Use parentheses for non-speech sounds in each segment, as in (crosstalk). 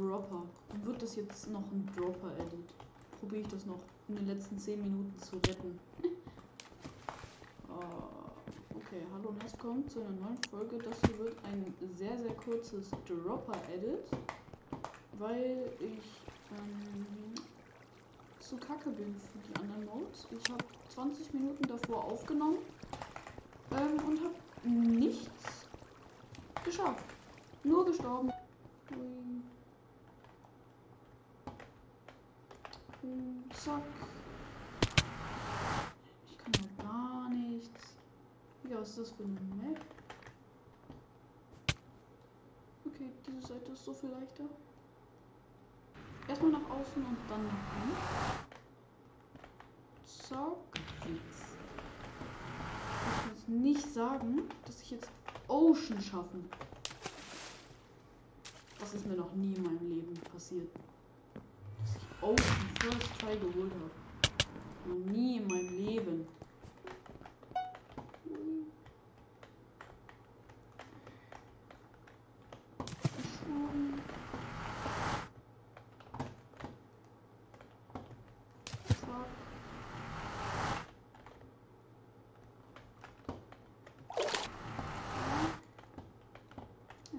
Dropper. Wird das jetzt noch ein Dropper-Edit? Probiere ich das noch in den letzten 10 Minuten zu retten. uh, (laughs) okay, hallo und herzlich willkommen zu einer neuen Folge. Das hier wird ein sehr, sehr kurzes Dropper-Edit, weil ich ähm, zu kacke bin für die anderen Modes. Ich habe 20 Minuten davor aufgenommen ähm, und habe nichts geschafft. Nur gestorben. Zack. Ich kann ja gar nichts. Ja, was ist das für eine Map? Okay, diese Seite ist so viel leichter. Erstmal nach außen und dann nach innen. Zack. Fix. Ich jetzt nicht sagen, dass ich jetzt Ocean schaffen. Das ist mir noch nie in meinem Leben passiert. Ich Ocean First Try geholt habe. Noch nie in meinem Leben.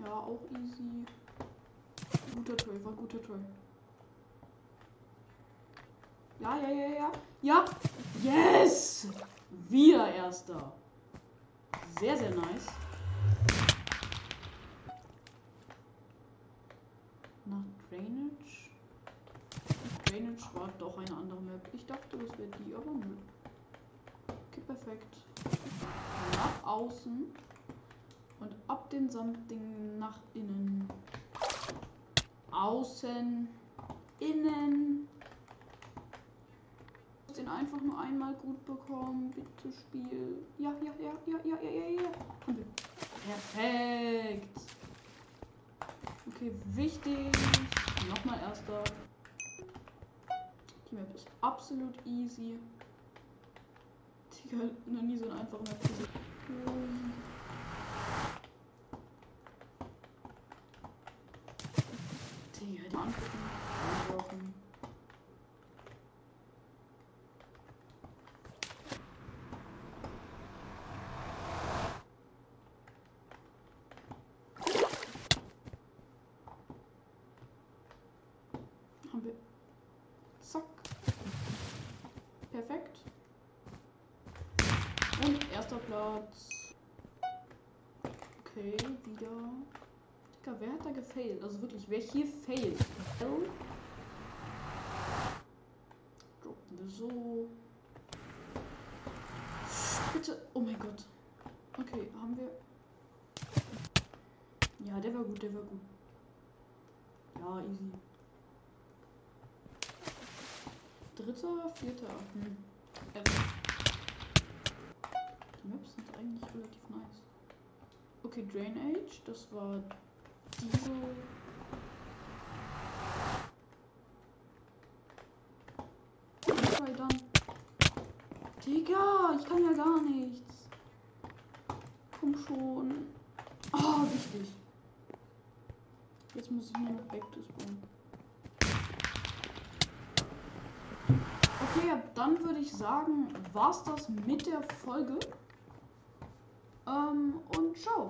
Ja, auch easy. Guter Try, war guter Try. Ja, ja, ja, ja. Ja! Yes! Wieder erster. Sehr, sehr nice. Nach Drainage. Drainage war doch eine andere Map. Ich dachte, das wäre die, aber nö. Okay, perfekt. Nach außen. Und ab den Sanddingen nach innen. Außen. Innen. Einfach nur einmal gut bekommen. Bitte Spiel. Ja, ja, ja, ja, ja, ja, ja, ja. Wir. Perfekt. Okay, wichtig. Nochmal erster. Die Map ist absolut easy. Digga, noch nie so eine einfache Map gesehen. Digga, die angucken. Anwerfen. Haben wir. Zack. Perfekt. Und erster Platz. Okay, wieder. Digga, wer hat da gefailt? Also wirklich, wer hier failt? Fail? Droppen wir so. Bitte. Oh mein Gott. Okay, haben wir. Ja, der war gut, der war gut. Ja, easy. Dritter, vierter. Hm. F. Die Maps sind eigentlich relativ nice. Okay, Drain Age, das war diese. Okay, dann. Digga, ich kann ja gar nichts. Komm schon. Ah, oh, wichtig. Jetzt muss ich nur noch back to spawn. Okay, dann würde ich sagen, war's das mit der Folge. Ähm, und ciao.